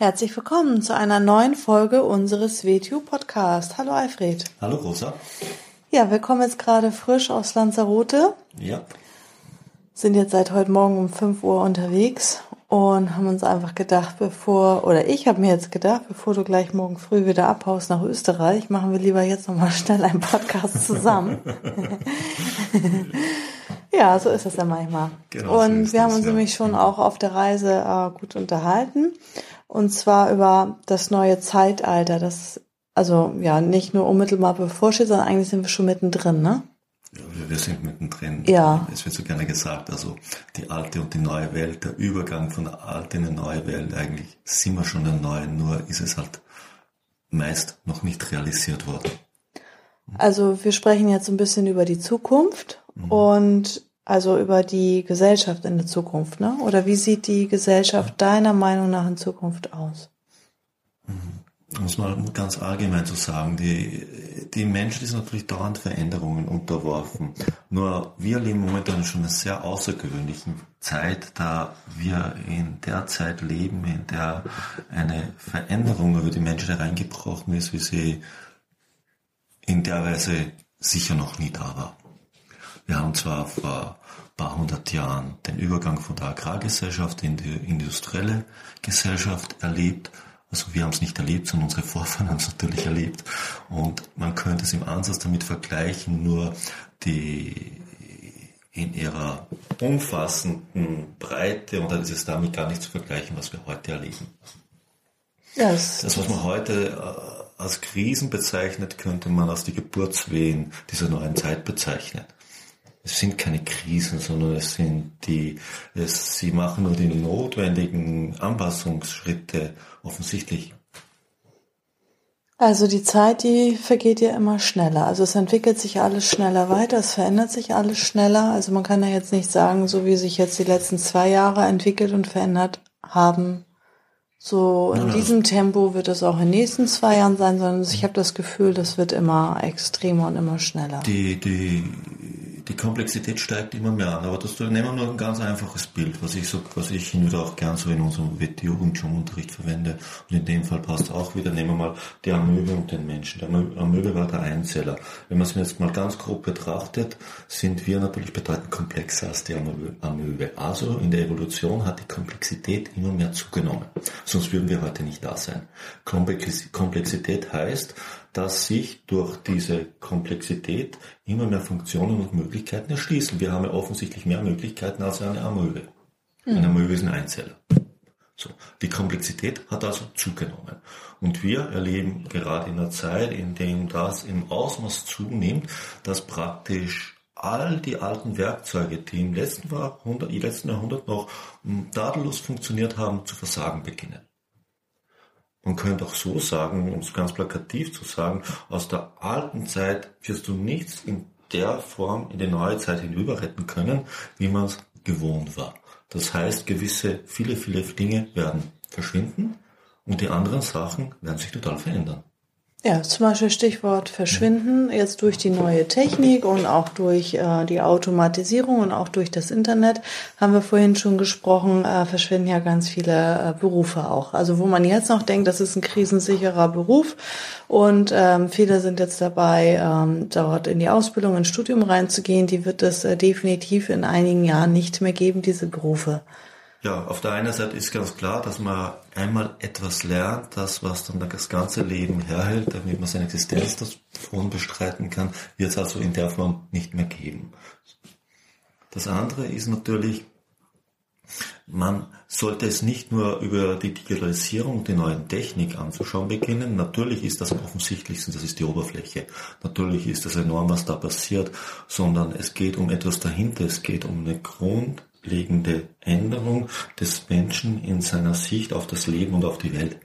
Herzlich willkommen zu einer neuen Folge unseres WTU Podcast. Hallo Alfred. Hallo Rosa. Ja, wir kommen jetzt gerade frisch aus Lanzarote. Ja. Sind jetzt seit heute Morgen um 5 Uhr unterwegs und haben uns einfach gedacht, bevor, oder ich habe mir jetzt gedacht, bevor du gleich morgen früh wieder abhaust nach Österreich, machen wir lieber jetzt nochmal schnell einen Podcast zusammen. ja, so ist es ja manchmal. Genau, und so wir haben uns ja. nämlich schon auch auf der Reise äh, gut unterhalten. Und zwar über das neue Zeitalter, das also ja nicht nur unmittelbar bevorsteht, sondern eigentlich sind wir schon mittendrin, ne? Ja, wir sind mittendrin. Ja. Es wird so gerne gesagt, also die alte und die neue Welt, der Übergang von der alten in die neue Welt, eigentlich sind wir schon in der neuen, nur ist es halt meist noch nicht realisiert worden. Also wir sprechen jetzt ein bisschen über die Zukunft mhm. und also über die Gesellschaft in der Zukunft, ne? Oder wie sieht die Gesellschaft deiner Meinung nach in Zukunft aus? Um es mal ganz allgemein zu sagen, die, die Menschen sind natürlich dauernd Veränderungen unterworfen. Nur wir leben momentan schon in einer sehr außergewöhnlichen Zeit, da wir in der Zeit leben, in der eine Veränderung über die Menschen hereingebrochen ist, wie sie in der Weise sicher noch nie da war. Wir haben zwar vor paar hundert Jahren den Übergang von der Agrargesellschaft in die industrielle Gesellschaft erlebt, also wir haben es nicht erlebt, sondern unsere Vorfahren haben es natürlich erlebt. Und man könnte es im Ansatz damit vergleichen, nur die in ihrer umfassenden Breite, und dann ist es damit gar nicht zu vergleichen, was wir heute erleben. Yes. Das, was man heute äh, als Krisen bezeichnet, könnte man als die Geburtswehen dieser neuen Zeit bezeichnen. Es sind keine Krisen, sondern es sind die, es, sie machen nur die notwendigen Anpassungsschritte offensichtlich. Also die Zeit, die vergeht ja immer schneller. Also es entwickelt sich alles schneller weiter, es verändert sich alles schneller. Also man kann ja jetzt nicht sagen, so wie sich jetzt die letzten zwei Jahre entwickelt und verändert haben, so in diesem Tempo wird es auch in den nächsten zwei Jahren sein, sondern ich habe das Gefühl, das wird immer extremer und immer schneller. Die, die die Komplexität steigt immer mehr an. Aber das nehmen wir nur ein ganz einfaches Bild, was ich so, was ich hin wieder auch gern so in unserem WTU-Jugendunterricht verwende. Und in dem Fall passt auch wieder, nehmen wir mal die Amöbe und den Menschen. Der Amöbe war der Einzeller. Wenn man es jetzt mal ganz grob betrachtet, sind wir natürlich bedeutend komplexer als die Amöbe. Also in der Evolution hat die Komplexität immer mehr zugenommen. Sonst würden wir heute nicht da sein. Komplexität heißt, dass sich durch diese Komplexität immer mehr Funktionen und Möglichkeiten erschließen. Wir haben ja offensichtlich mehr Möglichkeiten als eine Amöbe. Eine hm. Amöbe ist ein Einzeller. So. Die Komplexität hat also zugenommen. Und wir erleben gerade in einer Zeit, in der das im Ausmaß zunimmt, dass praktisch all die alten Werkzeuge, die im letzten, Jahrhundert, im letzten Jahrhundert noch hm, tadellos funktioniert haben, zu versagen beginnen. Man könnte auch so sagen, um es ganz plakativ zu sagen, aus der alten Zeit wirst du nichts in der Form in die neue Zeit hinüber retten können, wie man es gewohnt war. Das heißt, gewisse, viele, viele Dinge werden verschwinden und die anderen Sachen werden sich total verändern. Ja, zum Beispiel Stichwort Verschwinden, jetzt durch die neue Technik und auch durch äh, die Automatisierung und auch durch das Internet, haben wir vorhin schon gesprochen, äh, verschwinden ja ganz viele äh, Berufe auch. Also wo man jetzt noch denkt, das ist ein krisensicherer Beruf und ähm, viele sind jetzt dabei, ähm, dort in die Ausbildung, ins Studium reinzugehen, die wird es äh, definitiv in einigen Jahren nicht mehr geben, diese Berufe. Ja, auf der einen Seite ist ganz klar, dass man einmal etwas lernt, das, was dann das ganze Leben herhält, damit man seine Existenz davon bestreiten kann, wird es also in der Form nicht mehr geben. Das andere ist natürlich, man sollte es nicht nur über die Digitalisierung, die neuen Technik anzuschauen beginnen. Natürlich ist das am offensichtlichsten, das ist die Oberfläche. Natürlich ist das enorm, was da passiert, sondern es geht um etwas dahinter. Es geht um eine Grund, grundlegende Änderung des Menschen in seiner Sicht auf das Leben und auf die Welt.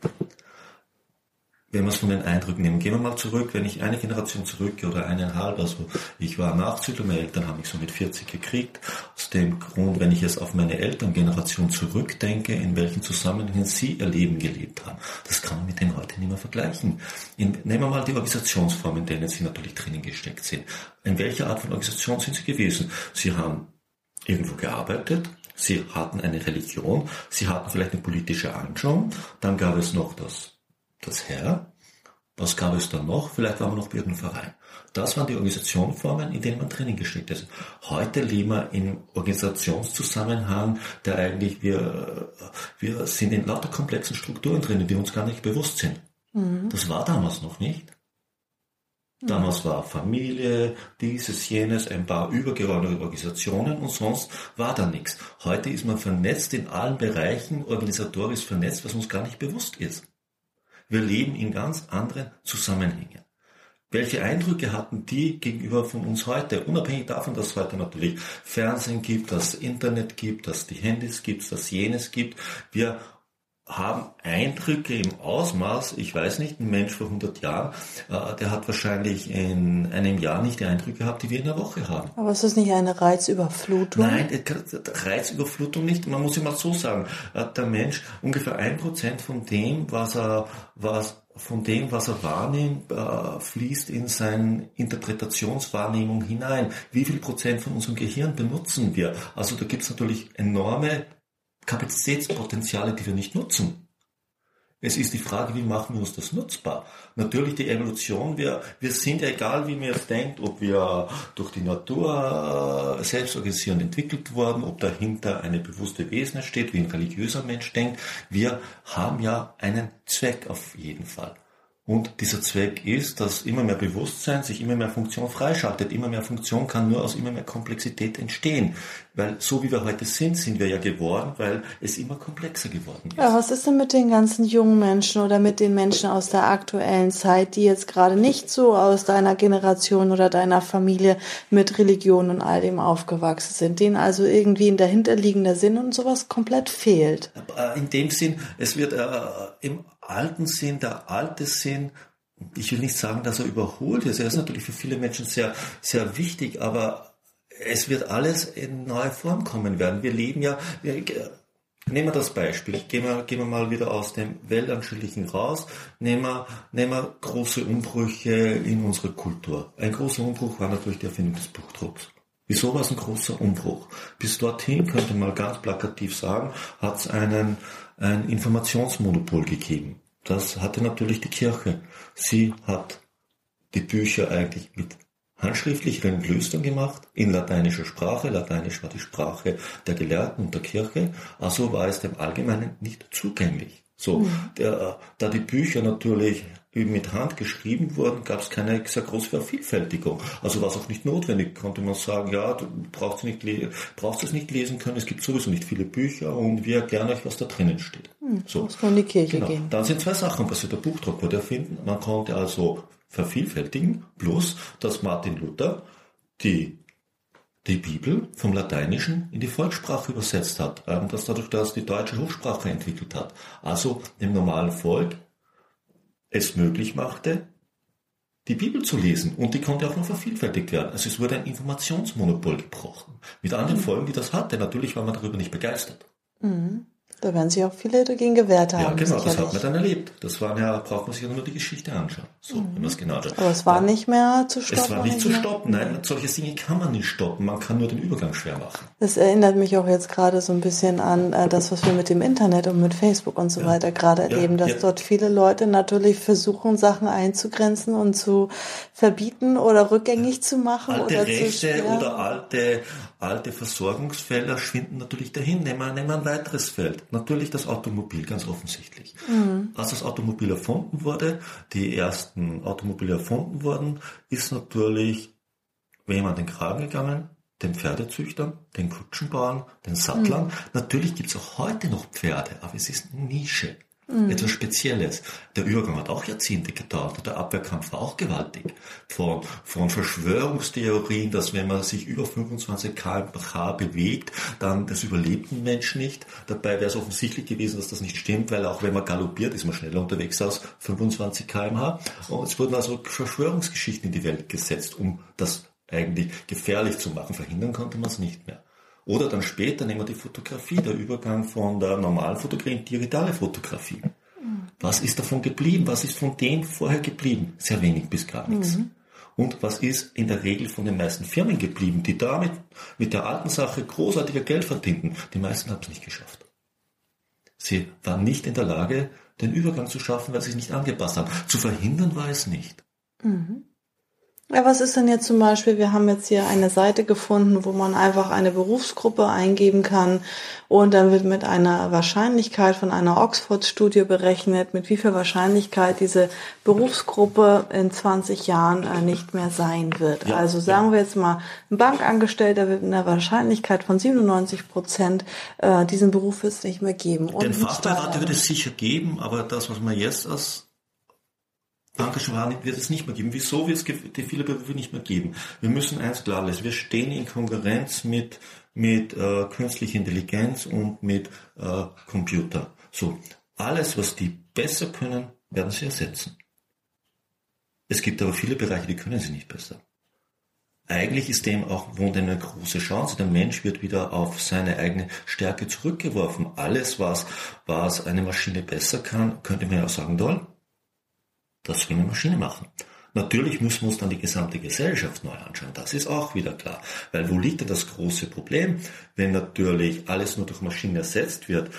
wenn wir es von den Eindrücken nehmen, gehen wir mal zurück, wenn ich eine Generation zurück oder eineinhalb, also ich war Nachzügler, meine Eltern haben mich so mit 40 gekriegt, aus dem Grund, wenn ich jetzt auf meine Elterngeneration zurückdenke, in welchen Zusammenhängen sie ihr Leben gelebt haben, das kann man mit den heute nicht mehr vergleichen. In, nehmen wir mal die Organisationsformen, in denen sie natürlich drinnen gesteckt sind. In welcher Art von Organisation sind sie gewesen? Sie haben irgendwo gearbeitet, sie hatten eine Religion, sie hatten vielleicht eine politische Anschauung, dann gab es noch das das Herr. Was gab es dann noch? Vielleicht war man noch bei irgendeinem Verein. Das waren die Organisationsformen, in denen man Training gesteckt ist. Heute leben wir im Organisationszusammenhang, der eigentlich wir, wir sind in lauter komplexen Strukturen drinnen, die uns gar nicht bewusst sind. Mhm. Das war damals noch nicht. Damals war Familie, dieses, jenes, ein paar übergeordnete Organisationen und sonst war da nichts. Heute ist man vernetzt in allen Bereichen, organisatorisch vernetzt, was uns gar nicht bewusst ist. Wir leben in ganz anderen Zusammenhängen. Welche Eindrücke hatten die gegenüber von uns heute? Unabhängig davon, dass es heute natürlich Fernsehen gibt, dass es Internet gibt, dass die Handys gibt, dass es jenes gibt. Wir haben Eindrücke im Ausmaß, ich weiß nicht, ein Mensch vor 100 Jahren, äh, der hat wahrscheinlich in einem Jahr nicht die Eindrücke gehabt, die wir in einer Woche haben. Aber ist das nicht eine Reizüberflutung? Nein, Reizüberflutung nicht. Man muss immer so sagen, äh, der Mensch ungefähr ein Prozent von dem, was er, was, von dem, was er wahrnimmt, äh, fließt in seine Interpretationswahrnehmung hinein. Wie viel Prozent von unserem Gehirn benutzen wir? Also da gibt es natürlich enorme Kapazitätspotenziale, die wir nicht nutzen. Es ist die Frage, wie machen wir uns das nutzbar? Natürlich die Evolution, wir, wir sind ja egal, wie man jetzt denkt, ob wir durch die Natur äh, selbst organisiert entwickelt worden, ob dahinter eine bewusste Wesen steht, wie ein religiöser Mensch denkt. Wir haben ja einen Zweck auf jeden Fall. Und dieser Zweck ist, dass immer mehr Bewusstsein sich immer mehr Funktion freischaltet. Immer mehr Funktion kann nur aus immer mehr Komplexität entstehen. Weil so wie wir heute sind, sind wir ja geworden, weil es immer komplexer geworden ist. Ja, was ist denn mit den ganzen jungen Menschen oder mit den Menschen aus der aktuellen Zeit, die jetzt gerade nicht so aus deiner Generation oder deiner Familie mit Religion und all dem aufgewachsen sind, denen also irgendwie ein dahinterliegender Sinn und sowas komplett fehlt? Äh, in dem Sinn, es wird äh, im alten Sinn, der alte Sinn, ich will nicht sagen, dass er überholt ist. Er ist natürlich für viele Menschen sehr, sehr wichtig, aber es wird alles in neue Form kommen werden. Wir leben ja, wir, nehmen wir das Beispiel. Gehen wir, gehen wir mal wieder aus dem Weltanschaulichen raus. Nehmen wir, nehmen wir große Umbrüche in unserer Kultur. Ein großer Umbruch war natürlich die Erfindung des Buchdrucks. Wieso war es ein großer Umbruch? Bis dorthin, könnte man ganz plakativ sagen, hat es einen ein Informationsmonopol gegeben. Das hatte natürlich die Kirche. Sie hat die Bücher eigentlich mit handschriftlicheren Klöstern gemacht, in lateinischer Sprache. Lateinisch war die Sprache der Gelehrten und der Kirche. Also war es dem Allgemeinen nicht zugänglich. So, mhm. der, da die Bücher natürlich mit Hand geschrieben wurden, gab es keine sehr große Vervielfältigung. Also war es auch nicht notwendig, konnte man sagen, ja, du brauchst, nicht brauchst es nicht lesen können, es gibt sowieso nicht viele Bücher und wir erklären euch, was da drinnen steht. Hm, so. Muss man in die Kirche genau. gehen. Dann sind zwei Sachen passiert. Der Buchdruck wurde erfinden, man konnte also vervielfältigen, plus dass Martin Luther die die Bibel vom Lateinischen in die Volkssprache übersetzt hat, ähm, das dadurch, dass die deutsche Hochsprache entwickelt hat. Also dem normalen Volk es möglich machte, die Bibel zu lesen. Und die konnte auch noch vervielfältigt werden. Also es wurde ein Informationsmonopol gebrochen. Mit anderen mhm. Folgen, die das hatte. Natürlich war man darüber nicht begeistert. Mhm. Da werden sich auch viele dagegen gewehrt haben. Ja, genau, sicherlich. das hat man dann erlebt. Das war ja, braucht man sich nur die Geschichte anschauen. So, mhm. wenn man es genau hat. Aber es war dann, nicht mehr zu stoppen. Es war nicht zu stoppen, nein. Solche Dinge kann man nicht stoppen. Man kann nur den Übergang schwer machen. Das erinnert mich auch jetzt gerade so ein bisschen an äh, das, was wir mit dem Internet und mit Facebook und so ja. weiter gerade erleben, ja, dass ja. dort viele Leute natürlich versuchen, Sachen einzugrenzen und zu verbieten oder rückgängig zu machen. Alte oder Rechte zu oder alte, alte Versorgungsfelder schwinden natürlich dahin. Nehmen wir, nehmen wir ein weiteres Feld. Natürlich das Automobil, ganz offensichtlich. Mhm. Als das Automobil erfunden wurde, die ersten Automobile erfunden wurden, ist natürlich wem an den Kragen gegangen? Den Pferdezüchtern, den Kutschenbauern, den Sattlern. Mhm. Natürlich gibt es auch heute noch Pferde, aber es ist eine Nische. Mhm. Etwas Spezielles. Der Übergang hat auch Jahrzehnte gedauert. Der Abwehrkampf war auch gewaltig. Von, von Verschwörungstheorien, dass wenn man sich über 25 km/h bewegt, dann das überlebt ein Mensch nicht. Dabei wäre es offensichtlich gewesen, dass das nicht stimmt, weil auch wenn man galoppiert, ist man schneller unterwegs als 25 km/h. Und es wurden also Verschwörungsgeschichten in die Welt gesetzt, um das eigentlich gefährlich zu machen. Verhindern konnte man es nicht mehr. Oder dann später nehmen wir die Fotografie, der Übergang von der normalen Fotografie in digitale Fotografie. Was ist davon geblieben? Was ist von dem vorher geblieben? Sehr wenig bis gar nichts. Mhm. Und was ist in der Regel von den meisten Firmen geblieben, die damit mit der alten Sache großartiger Geld verdienten? Die meisten haben es nicht geschafft. Sie waren nicht in der Lage, den Übergang zu schaffen, weil sie sich nicht angepasst haben. Zu verhindern war es nicht. Mhm. Ja, was ist denn jetzt zum Beispiel, wir haben jetzt hier eine Seite gefunden, wo man einfach eine Berufsgruppe eingeben kann und dann wird mit einer Wahrscheinlichkeit von einer Oxford-Studie berechnet, mit wie viel Wahrscheinlichkeit diese Berufsgruppe in 20 Jahren äh, nicht mehr sein wird. Ja, also sagen ja. wir jetzt mal, ein Bankangestellter wird mit einer Wahrscheinlichkeit von 97 Prozent äh, diesen Beruf wird es nicht mehr geben. Den Fachberater wird es sicher geben, aber das, was man jetzt als Engagement wird es nicht mehr geben. Wieso wird es die viele Berufe nicht mehr geben? Wir müssen eins klar lassen. Wir stehen in Konkurrenz mit, mit äh, künstlicher Intelligenz und mit äh, Computer. So, alles, was die besser können, werden sie ersetzen. Es gibt aber viele Bereiche, die können sie nicht besser. Eigentlich ist dem auch wohnt eine große Chance. Der Mensch wird wieder auf seine eigene Stärke zurückgeworfen. Alles, was, was eine Maschine besser kann, könnte man ja auch sagen, toll, das will eine Maschine machen. Natürlich müssen wir uns dann die gesamte Gesellschaft neu anschauen. Das ist auch wieder klar. Weil wo liegt denn das große Problem? Wenn natürlich alles nur durch Maschinen ersetzt wird,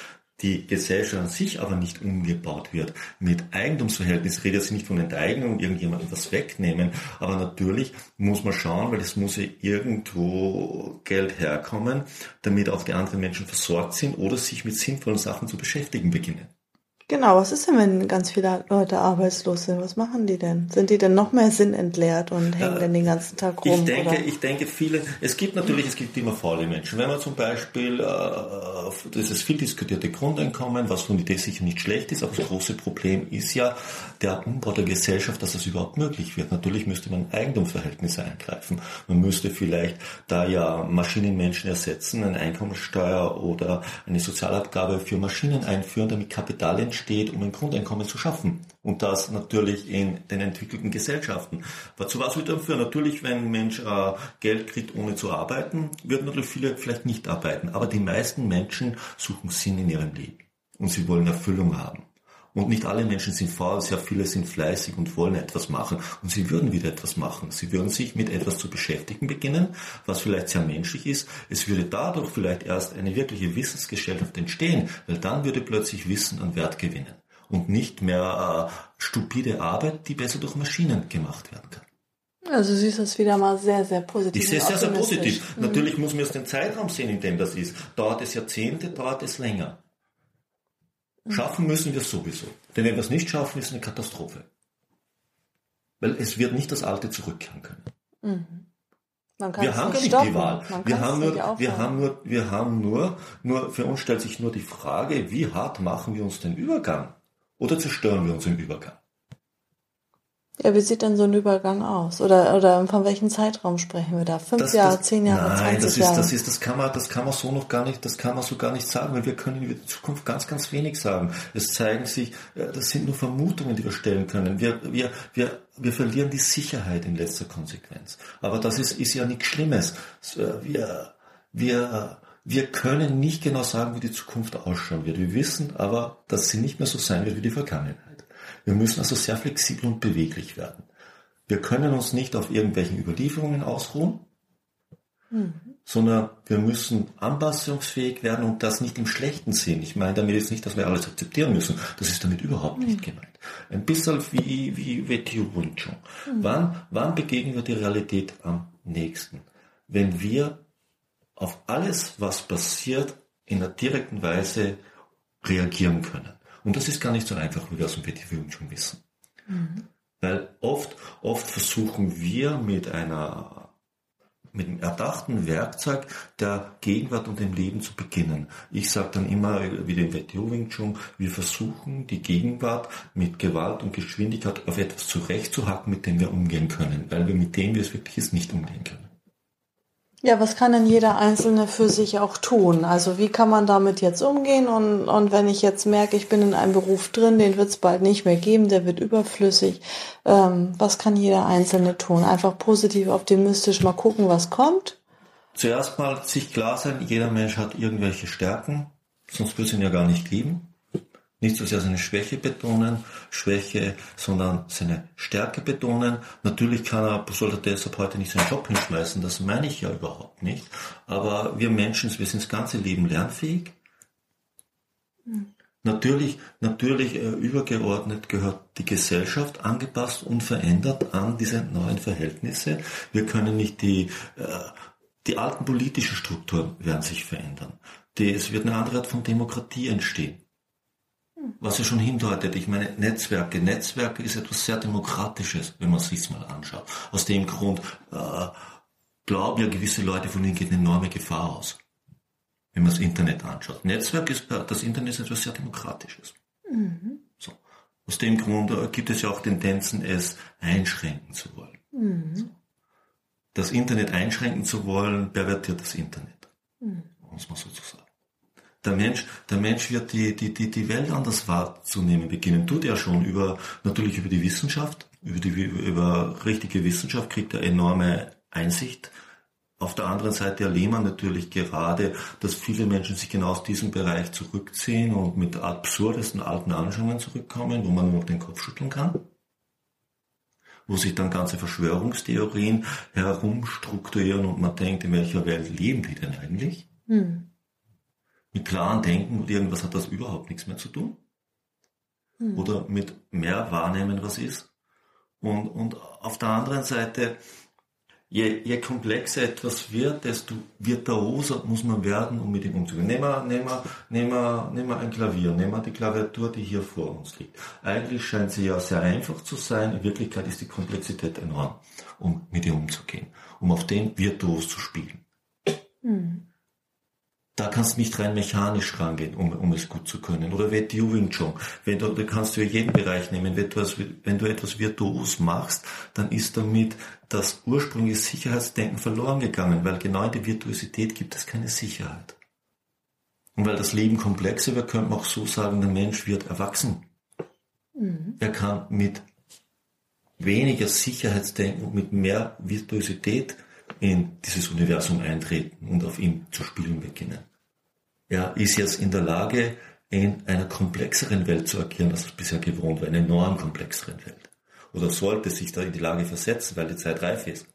die Gesellschaft an sich aber nicht umgebaut wird. Mit Eigentumsverhältnis redet sie nicht von Enteignung, irgendjemand etwas wegnehmen, aber natürlich muss man schauen, weil es muss ja irgendwo Geld herkommen, damit auch die anderen Menschen versorgt sind oder sich mit sinnvollen Sachen zu beschäftigen beginnen. Genau, was ist denn, wenn ganz viele Leute arbeitslos sind? Was machen die denn? Sind die denn noch mehr sinnentleert und hängen äh, denn den ganzen Tag rum? Ich denke, oder? ich denke, viele, es gibt natürlich, es gibt immer faule Menschen. Wenn man zum Beispiel, äh, das ist viel diskutierte Grundeinkommen, was von Idee sicher nicht schlecht ist, aber das große Problem ist ja der Umbau der Gesellschaft, dass das überhaupt möglich wird. Natürlich müsste man Eigentumsverhältnisse eingreifen. Man müsste vielleicht da ja Maschinenmenschen ersetzen, eine Einkommensteuer oder eine Sozialabgabe für Maschinen einführen, damit Kapital entsteht, um ein Grundeinkommen zu schaffen. Und das natürlich in den entwickelten Gesellschaften. Zu was wird dann führen? Natürlich, wenn ein Mensch äh, Geld kriegt, ohne zu arbeiten, würden natürlich viele vielleicht nicht arbeiten. Aber die meisten Menschen suchen Sinn in ihrem Leben. Und sie wollen Erfüllung haben. Und nicht alle Menschen sind faul, sehr viele sind fleißig und wollen etwas machen. Und sie würden wieder etwas machen. Sie würden sich mit etwas zu beschäftigen beginnen, was vielleicht sehr menschlich ist. Es würde dadurch vielleicht erst eine wirkliche Wissensgesellschaft entstehen, weil dann würde plötzlich Wissen an Wert gewinnen. Und nicht mehr äh, stupide Arbeit, die besser durch Maschinen gemacht werden kann. Also siehst das wieder mal sehr, sehr positiv. Ich sehe es sehr, sehr positiv. Mhm. Natürlich muss man es den Zeitraum sehen, in dem das ist. Dauert es Jahrzehnte, dauert es länger. Schaffen müssen wir es sowieso. Denn wenn wir es nicht schaffen, ist es eine Katastrophe. Weil es wird nicht das Alte zurückkehren können. Mhm. wir haben gar nicht stoppen. die Wahl. Wir haben, nur, wir haben nur, wir haben nur, nur, für uns stellt sich nur die Frage, wie hart machen wir uns den Übergang? Oder zerstören wir uns im Übergang? Ja, wie sieht denn so ein Übergang aus? Oder, oder von welchem Zeitraum sprechen wir da? Fünf das, Jahre, das, zehn Jahre, nein, 20 das ist, Jahre? Das ist, das kann man, das kann man so noch gar nicht, das kann man so gar nicht sagen, weil wir können in der Zukunft ganz, ganz wenig sagen. Es zeigen sich, äh, das sind nur Vermutungen, die wir stellen können. Wir, wir, wir, wir verlieren die Sicherheit in letzter Konsequenz. Aber das ist, ist ja nichts Schlimmes. Äh, wir, wir, wir können nicht genau sagen, wie die Zukunft ausschauen wird. Wir wissen aber, dass sie nicht mehr so sein wird wie die Vergangenheit. Wir müssen also sehr flexibel und beweglich werden. Wir können uns nicht auf irgendwelchen Überlieferungen ausruhen, mhm. sondern wir müssen anpassungsfähig werden und das nicht im schlechten Sinn. Ich meine damit jetzt nicht, dass wir alles akzeptieren müssen. Das ist damit überhaupt mhm. nicht gemeint. Ein bisschen wie, wie Chun. Mhm. Wann, wann begegnen wir die Realität am nächsten? Wenn wir auf alles, was passiert, in einer direkten Weise reagieren können. Und das ist gar nicht so einfach, wie wir aus dem Wing Chun wissen. Mhm. Weil oft, oft versuchen wir mit einer mit dem erdachten Werkzeug der Gegenwart und dem Leben zu beginnen. Ich sage dann immer, wie den WTO Wing Chun, wir versuchen die Gegenwart mit Gewalt und Geschwindigkeit auf etwas zurechtzuhacken, mit dem wir umgehen können, weil wir mit dem, wie es wirklich ist, nicht umgehen können. Ja, was kann denn jeder Einzelne für sich auch tun? Also wie kann man damit jetzt umgehen? Und, und wenn ich jetzt merke, ich bin in einem Beruf drin, den wird es bald nicht mehr geben, der wird überflüssig, ähm, was kann jeder Einzelne tun? Einfach positiv, optimistisch mal gucken, was kommt? Zuerst mal sich klar sein, jeder Mensch hat irgendwelche Stärken, sonst würde es ihn ja gar nicht geben nicht so sehr seine Schwäche betonen, Schwäche, sondern seine Stärke betonen. Natürlich kann er, sollte er deshalb heute nicht seinen Job hinschmeißen, das meine ich ja überhaupt nicht. Aber wir Menschen, wir sind das ganze Leben lernfähig. Mhm. Natürlich, natürlich äh, übergeordnet gehört die Gesellschaft angepasst und verändert an diese neuen Verhältnisse. Wir können nicht die, äh, die alten politischen Strukturen werden sich verändern. Die, es wird eine andere Art von Demokratie entstehen was ja schon hindeutet, ich meine, Netzwerke. Netzwerke ist etwas sehr Demokratisches, wenn man es sich mal anschaut. Aus dem Grund äh, glauben ja gewisse Leute, von ihnen geht eine enorme Gefahr aus, wenn man das Internet anschaut. Netzwerk ist, das Internet ist etwas sehr Demokratisches. Mhm. So. Aus dem Grund äh, gibt es ja auch Tendenzen, es einschränken zu wollen. Mhm. So. Das Internet einschränken zu wollen, pervertiert das Internet. Mhm. Muss man sozusagen der Mensch, der Mensch wird die, die, die, die Welt anders wahrzunehmen beginnen. Tut er schon über, natürlich über die Wissenschaft, über die, über richtige Wissenschaft kriegt er enorme Einsicht. Auf der anderen Seite erleben wir natürlich gerade, dass viele Menschen sich genau aus diesem Bereich zurückziehen und mit absurdesten alten Anschauungen zurückkommen, wo man nur noch den Kopf schütteln kann wo sich dann ganze Verschwörungstheorien herumstrukturieren und man denkt, in welcher Welt leben die denn eigentlich? Hm mit klaren Denken und irgendwas hat das überhaupt nichts mehr zu tun. Mhm. Oder mit mehr wahrnehmen, was ist. Und, und auf der anderen Seite, je, je komplexer etwas wird, desto virtuoser muss man werden, um mit ihm umzugehen. Nehmen wir, nehmen wir, nehmen wir, nehmen wir ein Klavier, nehmen wir die Klaviatur, die hier vor uns liegt. Eigentlich scheint sie ja sehr einfach zu sein, in Wirklichkeit ist die Komplexität enorm, um mit ihr umzugehen, um auf dem virtuos zu spielen. Mhm da kannst du nicht rein mechanisch rangehen, um, um es gut zu können. Oder WTU Wing Chun. Wenn du, du kannst für jeden Bereich nehmen. Wenn du, etwas, wenn du etwas virtuos machst, dann ist damit das ursprüngliche Sicherheitsdenken verloren gegangen, weil genau in der Virtuosität gibt es keine Sicherheit. Und weil das Leben komplexer wird, könnte man auch so sagen, der Mensch wird erwachsen. Mhm. Er kann mit weniger Sicherheitsdenken und mit mehr Virtuosität in dieses Universum eintreten und auf ihm zu spielen beginnen. Er ist jetzt in der Lage, in einer komplexeren Welt zu agieren, als er bisher gewohnt war, in einer enorm komplexeren Welt. Oder sollte sich da in die Lage versetzen, weil die Zeit reif ist.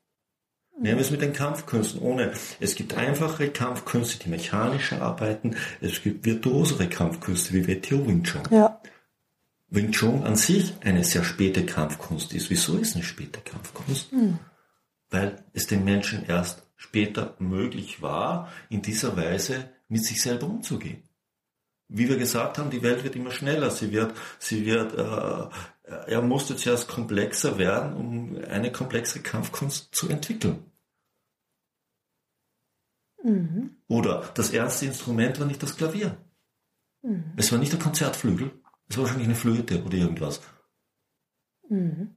Nehmen wir es mit den Kampfkünsten ohne. Es gibt einfache Kampfkünste, die mechanischer arbeiten. Es gibt virtuosere Kampfkünste wie WTO Wing Chun. Ja. Wing Chun an sich eine sehr späte Kampfkunst ist. Wieso ist eine späte Kampfkunst? Hm weil es den Menschen erst später möglich war, in dieser Weise mit sich selber umzugehen. Wie wir gesagt haben, die Welt wird immer schneller. Sie wird, sie wird, äh, er musste zuerst komplexer werden, um eine komplexe Kampfkunst zu entwickeln. Mhm. Oder das erste Instrument war nicht das Klavier. Mhm. Es war nicht der Konzertflügel. Es war wahrscheinlich eine Flöte oder irgendwas. Mhm.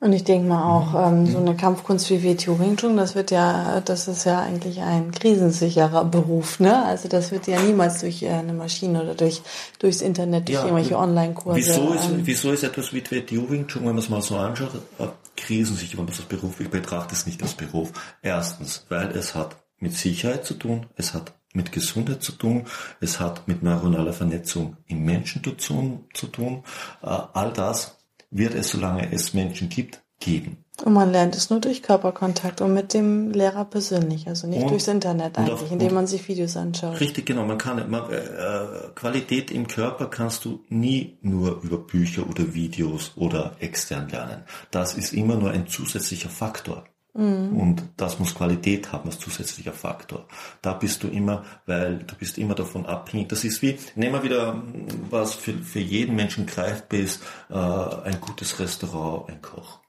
Und ich denke mal auch, ähm, so eine Kampfkunst wie Wing das wird ja, das ist ja eigentlich ein krisensicherer Beruf, ne? Also das wird ja niemals durch äh, eine Maschine oder durch durchs Internet, durch ja, irgendwelche Online-Kurse. Wieso ist, ähm, wieso ist etwas wie Wing wenn man es mal so anschaut, äh, krisensicher, wenn man das Beruf, ich betrachte es nicht als Beruf. Erstens, weil es hat mit Sicherheit zu tun, es hat mit Gesundheit zu tun, es hat mit neuronaler Vernetzung im Menschen zu tun, zu tun. Äh, all das wird es, solange es Menschen gibt, geben. Und man lernt es nur durch Körperkontakt und mit dem Lehrer persönlich, also nicht und, durchs Internet eigentlich, auf, indem man sich Videos anschaut. Richtig, genau. Man kann man, äh, Qualität im Körper kannst du nie nur über Bücher oder Videos oder extern lernen. Das ist immer nur ein zusätzlicher Faktor. Mhm. Und das muss Qualität haben als zusätzlicher Faktor. Da bist du immer, weil du bist immer davon abhängig. Das ist wie, nehmen wir wieder, was für, für jeden Menschen greifbar ist, äh, ein gutes Restaurant, ein Koch.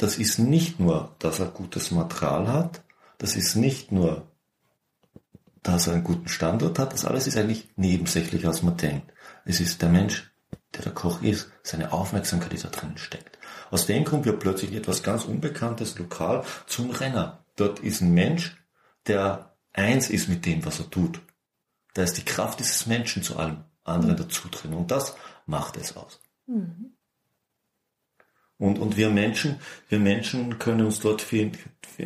das ist nicht nur, dass er gutes Material hat, das ist nicht nur, dass er einen guten Standort hat, das alles ist eigentlich nebensächlich, als man denkt. Es ist der Mensch, der der Koch ist, seine Aufmerksamkeit, die da drin steckt. Aus dem Grund wird plötzlich etwas ganz Unbekanntes lokal zum Renner. Dort ist ein Mensch, der eins ist mit dem, was er tut. Da ist die Kraft dieses Menschen zu allem anderen dazu drin. Und das macht es aus. Mhm. Und, und wir Menschen, wir Menschen können uns dorthin,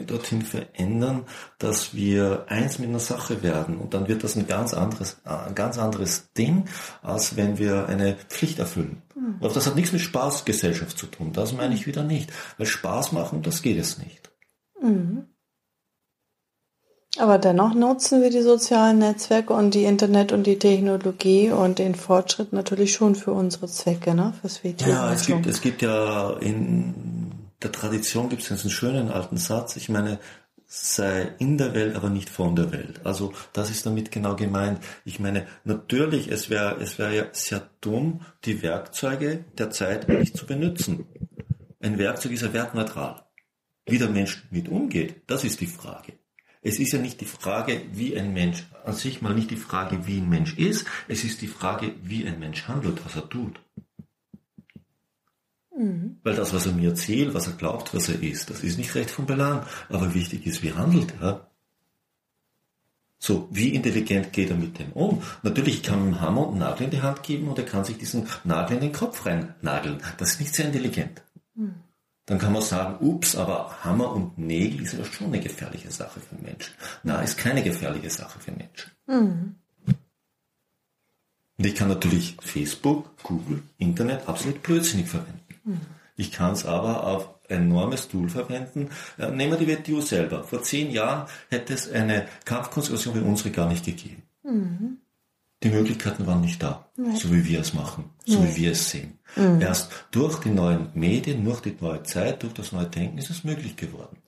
dorthin verändern, dass wir eins mit einer Sache werden. Und dann wird das ein ganz anderes, ein ganz anderes Ding, als wenn wir eine Pflicht erfüllen. Mhm. Aber das hat nichts mit Spaßgesellschaft zu tun. Das meine ich wieder nicht. Weil Spaß machen, das geht es nicht. Mhm. Aber dennoch nutzen wir die sozialen Netzwerke und die Internet und die Technologie und den Fortschritt natürlich schon für unsere Zwecke, ne? Fürs Video. Ja, es gibt, es gibt ja in der Tradition gibt es einen schönen alten Satz. Ich meine, sei in der Welt, aber nicht von der Welt. Also das ist damit genau gemeint. Ich meine, natürlich, es wäre es wäre ja sehr dumm, die Werkzeuge der Zeit nicht zu benutzen. Ein Werkzeug ist ja wertneutral. Wie der Mensch mit umgeht, das ist die Frage. Es ist ja nicht die Frage, wie ein Mensch, an sich mal nicht die Frage, wie ein Mensch ist, es ist die Frage, wie ein Mensch handelt, was er tut. Mhm. Weil das, was er mir erzählt, was er glaubt, was er ist, das ist nicht recht von Belang. Aber wichtig ist, wie handelt er. So, wie intelligent geht er mit dem um? Natürlich kann man einen Hammer und einen Nagel in die Hand geben und er kann sich diesen Nagel in den Kopf rein nageln. Das ist nicht sehr intelligent. Mhm dann kann man sagen, ups, aber Hammer und Nägel ist ja schon eine gefährliche Sache für Menschen. Na, ist keine gefährliche Sache für Menschen. Mhm. Und ich kann natürlich Facebook, Google, Internet absolut blödsinnig verwenden. Mhm. Ich kann es aber auf ein enormes Tool verwenden. Äh, nehmen wir die WTO selber. Vor zehn Jahren hätte es eine Kampfkonstellation wie unsere gar nicht gegeben. Mhm. Die Möglichkeiten waren nicht da, Nein. so wie wir es machen, so Nein. wie wir es sehen. Mhm. Erst durch die neuen Medien, durch die neue Zeit, durch das neue Denken ist es möglich geworden.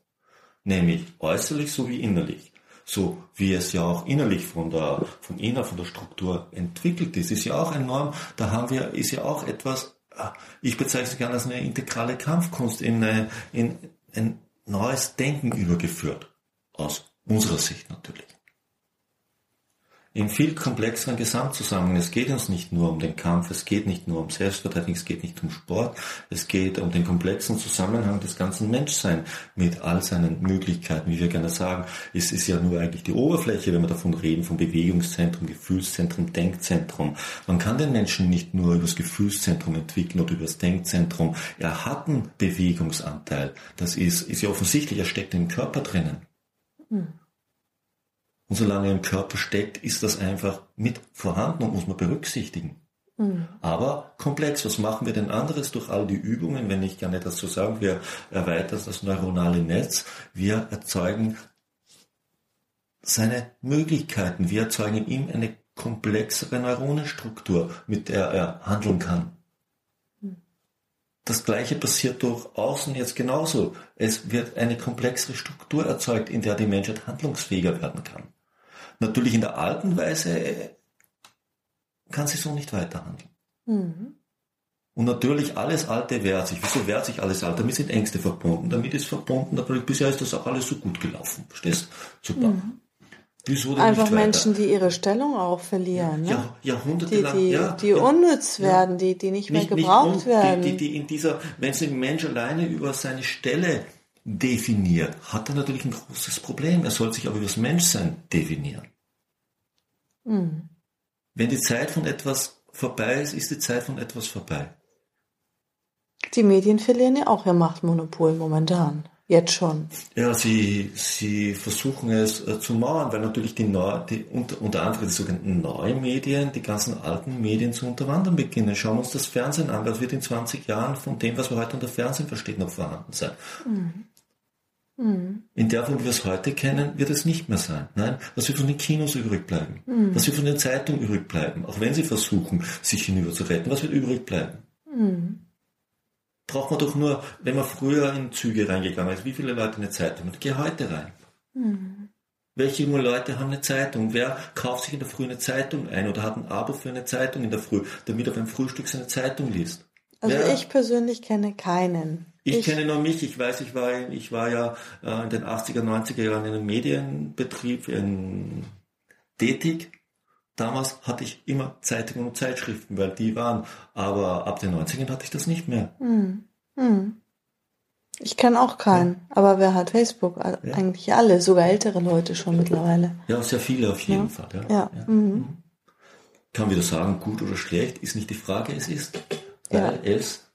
Nämlich äußerlich sowie innerlich. So wie es ja auch innerlich von der, von inner, von der Struktur entwickelt ist, ist ja auch enorm. Da haben wir, ist ja auch etwas, ah, ich bezeichne es gerne als eine integrale Kampfkunst in, eine, in ein neues Denken übergeführt. Aus unserer Sicht natürlich in viel komplexeren Gesamtzusammenhang. Es geht uns nicht nur um den Kampf, es geht nicht nur um Selbstverteidigung, es geht nicht um Sport, es geht um den komplexen Zusammenhang des ganzen Menschseins mit all seinen Möglichkeiten, wie wir gerne sagen. Es ist ja nur eigentlich die Oberfläche, wenn wir davon reden, vom Bewegungszentrum, Gefühlszentrum, Denkzentrum. Man kann den Menschen nicht nur über das Gefühlszentrum entwickeln oder über das Denkzentrum. Er hat einen Bewegungsanteil. Das ist, ist ja offensichtlich, er steckt im Körper drinnen. Mhm. Und solange er im Körper steckt, ist das einfach mit vorhanden und muss man berücksichtigen. Mhm. Aber komplex, was machen wir denn anderes durch all die Übungen, wenn ich gerne das so sagen, wir erweitern das neuronale Netz, wir erzeugen seine Möglichkeiten, wir erzeugen in ihm eine komplexere Neuronenstruktur, mit der er handeln kann. Mhm. Das gleiche passiert durch außen jetzt genauso. Es wird eine komplexere Struktur erzeugt, in der die Menschheit handlungsfähiger werden kann. Natürlich in der alten Weise kann sie so nicht weiterhandeln. Mhm. Und natürlich alles Alte wehrt sich. Wieso wehrt sich alles Alte? Damit sind Ängste verbunden. Damit ist verbunden, natürlich bisher ist das auch alles so gut gelaufen. Verstehst? Super. Mhm. Wieso Einfach Menschen, die ihre Stellung auch verlieren. Ja, ne? jahrhundertelang. Die, die, ja, die ja, unnütz werden, die, die nicht, nicht mehr gebraucht nicht, werden. Die, die, die in dieser, wenn sich ein Mensch alleine über seine Stelle definiert, hat er natürlich ein großes Problem. Er soll sich aber über das Menschsein definieren. Mhm. Wenn die Zeit von etwas vorbei ist, ist die Zeit von etwas vorbei. Die Medien verlieren ja auch ihr Machtmonopol momentan. Jetzt schon. Ja, sie, sie versuchen es äh, zu mauern, weil natürlich die, Neu die unter, unter anderem die sogenannten neuen Medien, die ganzen alten Medien zu unterwandern beginnen. Schauen wir uns das Fernsehen an. Was wird in 20 Jahren von dem, was wir heute unter Fernsehen verstehen, noch vorhanden sein? Mhm. Mhm. In der Form, wie wir es heute kennen, wird es nicht mehr sein. Nein, was wird von den Kinos übrig bleiben? Mhm. Was wird von den Zeitungen übrig bleiben? Auch wenn sie versuchen, sich hinüber zu retten, was wird übrig bleiben? Mhm. Braucht man doch nur, wenn man früher in Züge reingegangen ist, wie viele Leute eine Zeitung hat? Geh heute rein. Mhm. Welche junge Leute haben eine Zeitung? Wer kauft sich in der Früh eine Zeitung ein oder hat ein Abo für eine Zeitung in der Früh, damit er beim Frühstück seine Zeitung liest? Also Wer? ich persönlich kenne keinen Ich, ich, kenne nur mich, ich weiß, ich war, ich war ja äh, in den 80er, 90er Jahren in einem Medienbetrieb in, tätig. Damals hatte ich immer Zeitungen und Zeitschriften, weil die waren, aber ab den 90ern hatte ich das nicht mehr. Hm. Hm. Ich kenne auch keinen, ja. aber wer hat Facebook? Ja. Eigentlich alle, sogar ältere Leute schon mittlerweile. Ja, sehr viele auf jeden ja. Fall. Ja. ja. Mhm. Kann wieder sagen, gut oder schlecht, ist nicht die Frage, es ist, weil es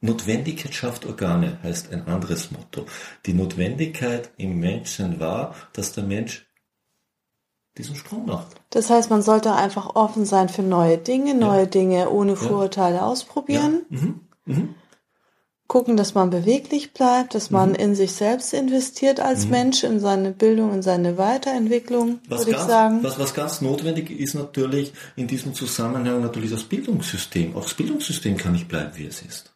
Notwendigkeit schafft Organe, heißt ein anderes Motto. Die Notwendigkeit im Menschen war, dass der Mensch diesen Sprung macht. Das heißt, man sollte einfach offen sein für neue Dinge, neue Dinge ohne Vorurteile ausprobieren. Mhm. Mhm gucken, dass man beweglich bleibt, dass man mhm. in sich selbst investiert als mhm. Mensch, in seine Bildung, in seine Weiterentwicklung, was würde ich sagen. Was, was ganz notwendig ist natürlich in diesem Zusammenhang natürlich das Bildungssystem. Auch das Bildungssystem kann nicht bleiben, wie es ist.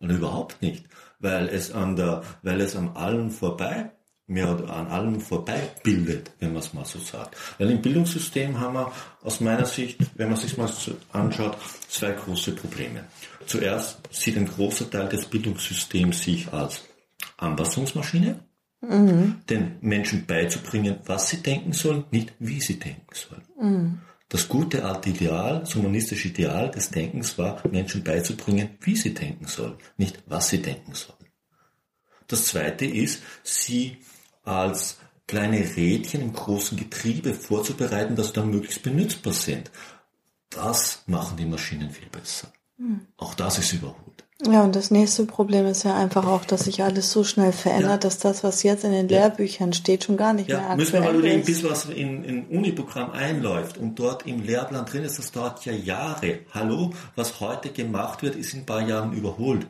Oder überhaupt nicht. Weil es an der, weil es an allen vorbei mehr oder an allem vorbei bildet, wenn man es mal so sagt. Weil im Bildungssystem haben wir aus meiner Sicht, wenn man sich mal anschaut, zwei große Probleme. Zuerst sieht ein großer Teil des Bildungssystems sich als Anpassungsmaschine, mhm. den Menschen beizubringen, was sie denken sollen, nicht wie sie denken sollen. Mhm. Das gute alte Ideal, das humanistische Ideal des Denkens war, Menschen beizubringen, wie sie denken sollen, nicht was sie denken sollen. Das zweite ist, sie als kleine Rädchen im großen Getriebe vorzubereiten, dass sie dann möglichst benutzbar sind. Das machen die Maschinen viel besser. Hm. Auch das ist überholt. Ja, und das nächste Problem ist ja einfach auch, dass sich alles so schnell verändert, ja. dass das, was jetzt in den ja. Lehrbüchern steht, schon gar nicht ja. mehr aktuell ist. Müssen wir mal überlegen, bis was in, in Uniprogramm einläuft und dort im Lehrplan drin ist, das dauert ja Jahre. Hallo, was heute gemacht wird, ist in ein paar Jahren überholt.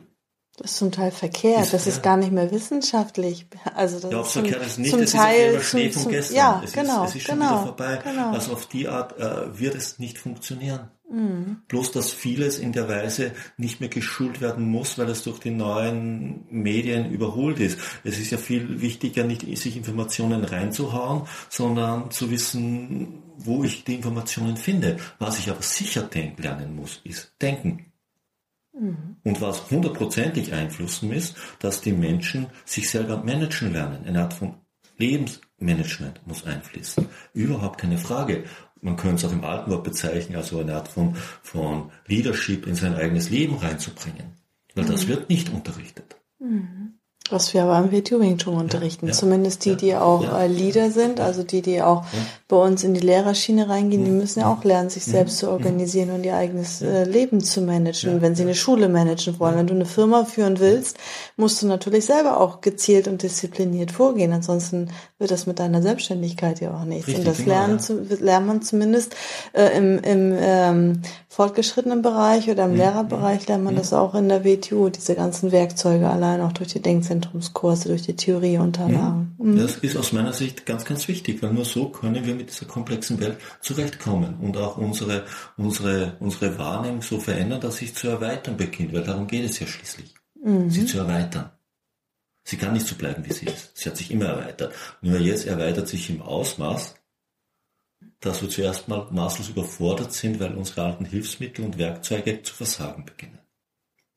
Das ist zum Teil verkehrt, ist, das ist gar nicht mehr wissenschaftlich. Also das ja, ist zum, verkehrt ist nicht, zum es Teil ist Schnee von gestern. Ja, es genau, ist, es ist schon genau, wieder vorbei. Genau. Also auf die Art äh, wird es nicht funktionieren. Mhm. Bloß, dass vieles in der Weise nicht mehr geschult werden muss, weil es durch die neuen Medien überholt ist. Es ist ja viel wichtiger, nicht sich Informationen reinzuhauen, sondern zu wissen, wo ich die Informationen finde. Was ich aber sicher denken lernen muss, ist denken. Mhm. Und was hundertprozentig einflussen ist, dass die Menschen sich selber managen lernen. Eine Art von Lebensmanagement muss einfließen. Überhaupt keine Frage. Man könnte es auch im alten Wort bezeichnen, also eine Art von, von Leadership in sein eigenes Leben reinzubringen. Weil mhm. das wird nicht unterrichtet. Mhm. Was wir aber im WTO Wing Chun unterrichten. Ja, Zumindest die, die auch ja. äh, Leader sind, also die, die auch bei uns in die Lehrerschiene reingehen, die müssen ja auch lernen, sich selbst zu organisieren und ihr eigenes äh, Leben zu managen, wenn sie eine Schule managen wollen. Wenn du eine Firma führen willst, musst du natürlich selber auch gezielt und diszipliniert vorgehen. Ansonsten wird das mit deiner Selbstständigkeit ja auch nichts. Richtig, und das genau, lernen, zu, lernt man zumindest äh, im, im ähm, fortgeschrittenen Bereich oder im Lehrerbereich lernt man das auch in der WTO, diese ganzen Werkzeuge allein auch durch die Denkzentrumskurse, durch die Theorieunterlagen. Mhm. Das ist aus meiner Sicht ganz, ganz wichtig, weil nur so können wir mit dieser komplexen Welt zurechtkommen und auch unsere, unsere, unsere Wahrnehmung so verändern, dass sich zu erweitern beginnt, weil darum geht es ja schließlich, mhm. sie zu erweitern. Sie kann nicht so bleiben, wie sie ist. Sie hat sich immer erweitert. Nur jetzt erweitert sich im Ausmaß, dass wir zuerst mal maßlos überfordert sind, weil unsere alten Hilfsmittel und Werkzeuge zu versagen beginnen.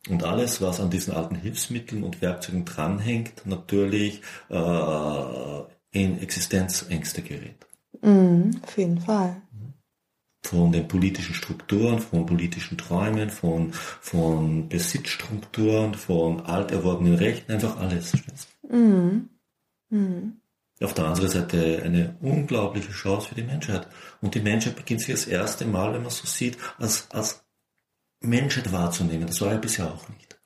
Und alles, was an diesen alten Hilfsmitteln und Werkzeugen dranhängt, natürlich äh, in Existenzängste gerät. Mm, auf jeden Fall. Von den politischen Strukturen, von politischen Träumen, von, von Besitzstrukturen, von alt erworbenen Rechten, einfach alles. Mm. Mm. Auf der anderen Seite eine unglaubliche Chance für die Menschheit. Und die Menschheit beginnt sich das erste Mal, wenn man so sieht, als, als Menschheit wahrzunehmen. Das war ja bisher auch nicht.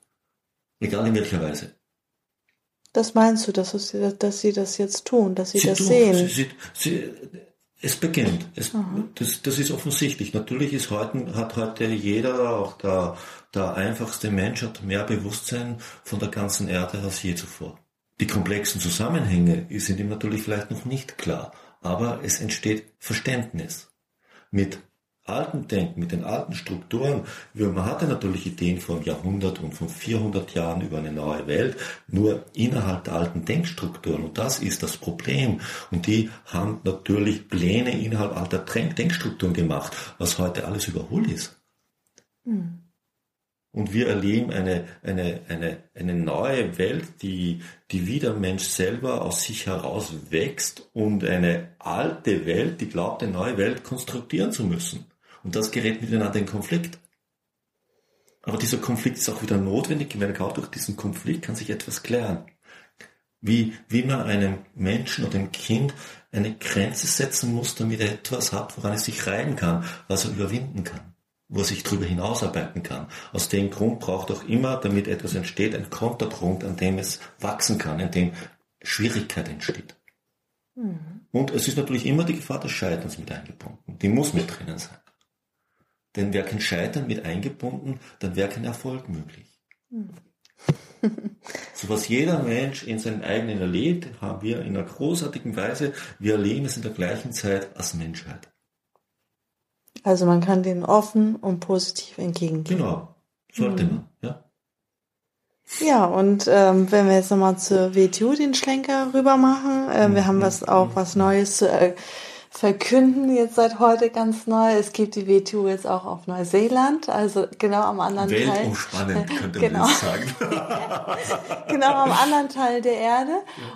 Egal in welcher Weise. Das meinst du, dass, sie, dass sie das jetzt tun, dass sie, sie das tun, sehen? Sie, sie, es beginnt. Es, das, das ist offensichtlich. Natürlich ist heute, hat heute jeder, auch der, der einfachste Mensch, hat mehr Bewusstsein von der ganzen Erde als je zuvor. Die komplexen Zusammenhänge sind ihm natürlich vielleicht noch nicht klar, aber es entsteht Verständnis. Mit alten Denken, mit den alten Strukturen. Man hatte natürlich Ideen von Jahrhundert und von 400 Jahren über eine neue Welt, nur innerhalb der alten Denkstrukturen. Und das ist das Problem. Und die haben natürlich Pläne innerhalb alter Denkstrukturen gemacht, was heute alles überholt ist. Mhm. Und wir erleben eine, eine, eine, eine neue Welt, die, die wie der Mensch selber aus sich heraus wächst und eine alte Welt, die glaubt, eine neue Welt konstruieren zu müssen. Und das gerät miteinander in Konflikt. Aber dieser Konflikt ist auch wieder notwendig, weil auch durch diesen Konflikt kann sich etwas klären. Wie, wie man einem Menschen oder einem Kind eine Grenze setzen muss, damit er etwas hat, woran es sich reiben kann, was er überwinden kann, wo er sich darüber hinausarbeiten kann. Aus dem Grund braucht auch immer, damit etwas entsteht, ein Konterpunkt, an dem es wachsen kann, an dem Schwierigkeit entsteht. Mhm. Und es ist natürlich immer die Gefahr des Scheiterns mit eingebunden. Die muss mit drinnen sein. Denn wäre kein Scheitern mit eingebunden, dann wäre kein Erfolg möglich. Mhm. so was jeder Mensch in seinem eigenen erlebt, haben wir in einer großartigen Weise. Wir erleben es in der gleichen Zeit als Menschheit. Also man kann den offen und positiv entgegengehen. Genau, sollte mhm. man, ja. Ja, und ähm, wenn wir jetzt nochmal zur WTU den Schlenker rüber machen, äh, wir haben was auch was Neues zu äh, verkünden jetzt seit heute ganz neu. Es gibt die WTO jetzt auch auf Neuseeland, also genau am anderen Teil. Weltumspannend könnte genau. man sagen. genau am anderen Teil der Erde.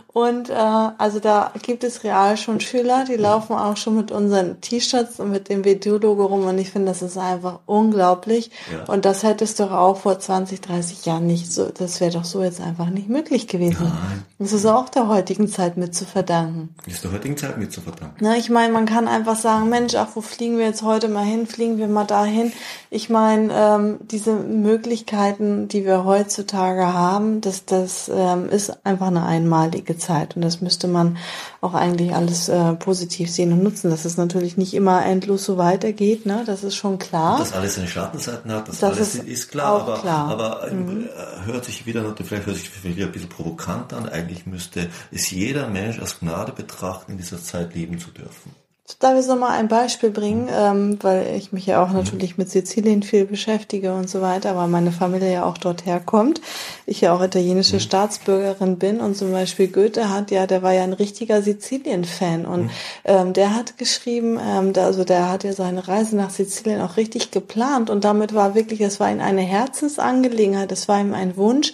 Und äh, also da gibt es real schon Schüler, die laufen auch schon mit unseren T-Shirts und mit dem WTO-Logo rum. Und ich finde, das ist einfach unglaublich. Ja. Und das hättest du auch vor 20, 30 Jahren nicht so, das wäre doch so jetzt einfach nicht möglich gewesen. Nein. Das ist auch der heutigen Zeit mit zu verdanken. Ist der heutigen Zeit mit zu verdanken. Na, ich meine, meine, man kann einfach sagen, Mensch, ach, wo fliegen wir jetzt heute mal hin? Fliegen wir mal dahin? Ich meine, ähm, diese Möglichkeiten, die wir heutzutage haben, das, das ähm, ist einfach eine einmalige Zeit. Und das müsste man auch eigentlich alles äh, positiv sehen und nutzen. Dass es natürlich nicht immer endlos so weitergeht, ne? Das ist schon klar. dass alles seine Schattenseiten hat, das, das alles ist, ist klar, aber, klar. aber mhm. Äh, hört sich wieder, vielleicht hört sich wieder ein bisschen provokant an. Eigentlich müsste es jeder Mensch als Gnade betrachten, in dieser Zeit leben zu dürfen. Darf ich nochmal ein Beispiel bringen, ähm, weil ich mich ja auch natürlich mit Sizilien viel beschäftige und so weiter, weil meine Familie ja auch dort herkommt. Ich ja auch italienische mhm. Staatsbürgerin bin und zum Beispiel Goethe hat ja, der war ja ein richtiger Sizilien-Fan und mhm. ähm, der hat geschrieben, ähm, da, also der hat ja seine Reise nach Sizilien auch richtig geplant und damit war wirklich, es war ihm eine Herzensangelegenheit, es war ihm ein Wunsch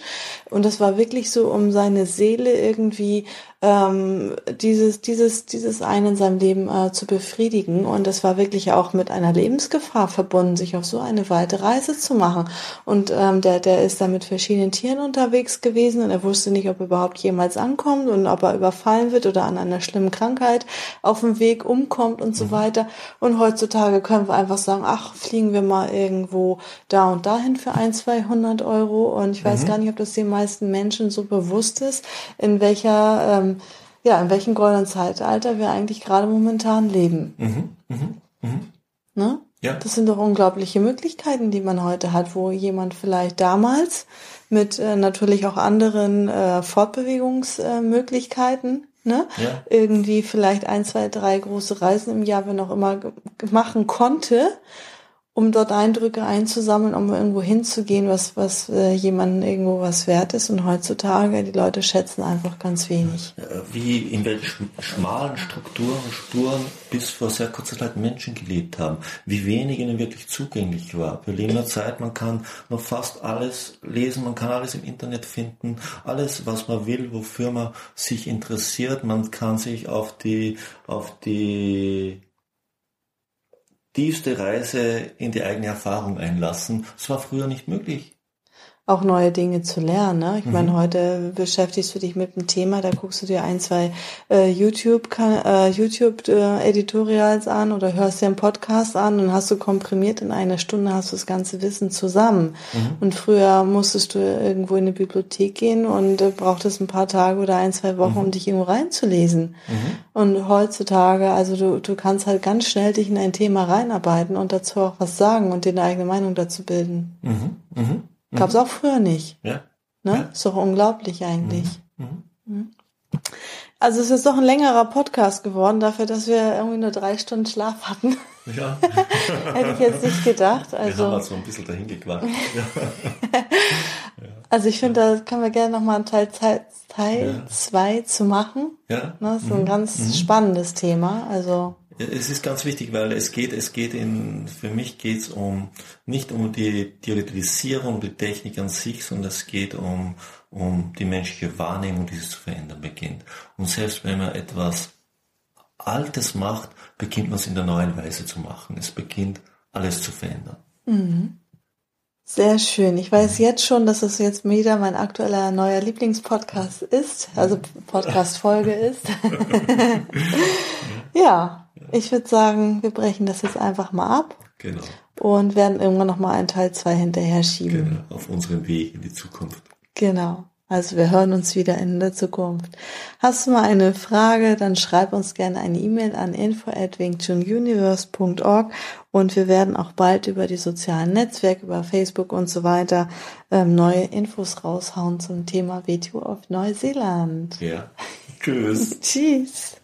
und das war wirklich so, um seine Seele irgendwie ähm, dieses, dieses, dieses eine in seinem Leben äh, zu befriedigen. Und es war wirklich auch mit einer Lebensgefahr verbunden, sich auf so eine weite Reise zu machen. Und ähm, der, der ist da mit verschiedenen Tieren unterwegs gewesen und er wusste nicht, ob er überhaupt jemals ankommt und ob er überfallen wird oder an einer schlimmen Krankheit auf dem Weg umkommt und so mhm. weiter. Und heutzutage können wir einfach sagen, ach, fliegen wir mal irgendwo da und dahin für ein, 200 Euro. Und ich weiß mhm. gar nicht, ob das den meisten Menschen so bewusst ist, in welcher ähm, ja, in welchem goldenen Zeitalter wir eigentlich gerade momentan leben. Mhm, mhm, mhm. Ne? Ja. Das sind doch unglaubliche Möglichkeiten, die man heute hat, wo jemand vielleicht damals mit äh, natürlich auch anderen äh, Fortbewegungsmöglichkeiten, äh, ne? Ja. irgendwie vielleicht ein, zwei, drei große Reisen im Jahr, wenn auch immer, machen konnte um dort Eindrücke einzusammeln, um irgendwo hinzugehen, was, was äh, jemandem irgendwo was wert ist. Und heutzutage, die Leute schätzen einfach ganz wenig. Wie in welchen schmalen Strukturen, Spuren bis vor sehr kurzer Zeit Menschen gelebt haben. Wie wenig ihnen wirklich zugänglich war. Wir leben in einer Zeit, man kann noch fast alles lesen, man kann alles im Internet finden, alles, was man will, wofür man sich interessiert. Man kann sich auf die, auf die tiefste Reise in die eigene Erfahrung einlassen. Das war früher nicht möglich auch neue Dinge zu lernen. Ne? Ich mhm. meine, heute beschäftigst du dich mit einem Thema, da guckst du dir ein, zwei äh, YouTube äh, YouTube äh, Editorials an oder hörst dir einen Podcast an und hast du komprimiert in einer Stunde hast du das ganze Wissen zusammen. Mhm. Und früher musstest du irgendwo in eine Bibliothek gehen und äh, brauchtest ein paar Tage oder ein, zwei Wochen, mhm. um dich irgendwo reinzulesen. Mhm. Und heutzutage, also du, du kannst halt ganz schnell dich in ein Thema reinarbeiten und dazu auch was sagen und dir eine eigene Meinung dazu bilden. Mhm. Mhm. Gab es mhm. auch früher nicht. Ja. Ne? Ja. Ist doch unglaublich eigentlich. Mhm. Mhm. mhm. Also es ist doch ein längerer Podcast geworden, dafür, dass wir irgendwie nur drei Stunden Schlaf hatten. Ja. Hätte ich jetzt nicht gedacht. Also, wir haben also ein bisschen dahin gequatscht. ja. Also ich finde, da können wir gerne nochmal einen Teil 2 Teil ja. zu machen. Ja. Ne, das ist ein ganz mhm. spannendes Thema. Also Es ist ganz wichtig, weil es geht, es geht in, für mich geht es um, nicht um die Theoretisierung, die Technik an sich, sondern es geht um, um die menschliche Wahrnehmung, die sich zu verändern beginnt. Und selbst wenn man etwas Altes macht, beginnt man es in der neuen Weise zu machen. Es beginnt alles zu verändern. Mhm. Sehr schön. Ich weiß jetzt schon, dass es jetzt wieder mein aktueller neuer Lieblingspodcast ist, also Podcast-Folge ist. ja, ich würde sagen, wir brechen das jetzt einfach mal ab. Genau. Und werden irgendwann nochmal einen Teil 2 hinterher schieben. Genau, auf unserem Weg in die Zukunft. Genau. Also wir hören uns wieder in der Zukunft. Hast du mal eine Frage, dann schreib uns gerne eine E-Mail an info at info@wingchununiverse.org und wir werden auch bald über die sozialen Netzwerke, über Facebook und so weiter ähm, neue Infos raushauen zum Thema WTO auf Neuseeland. Ja. Tschüss. Tschüss.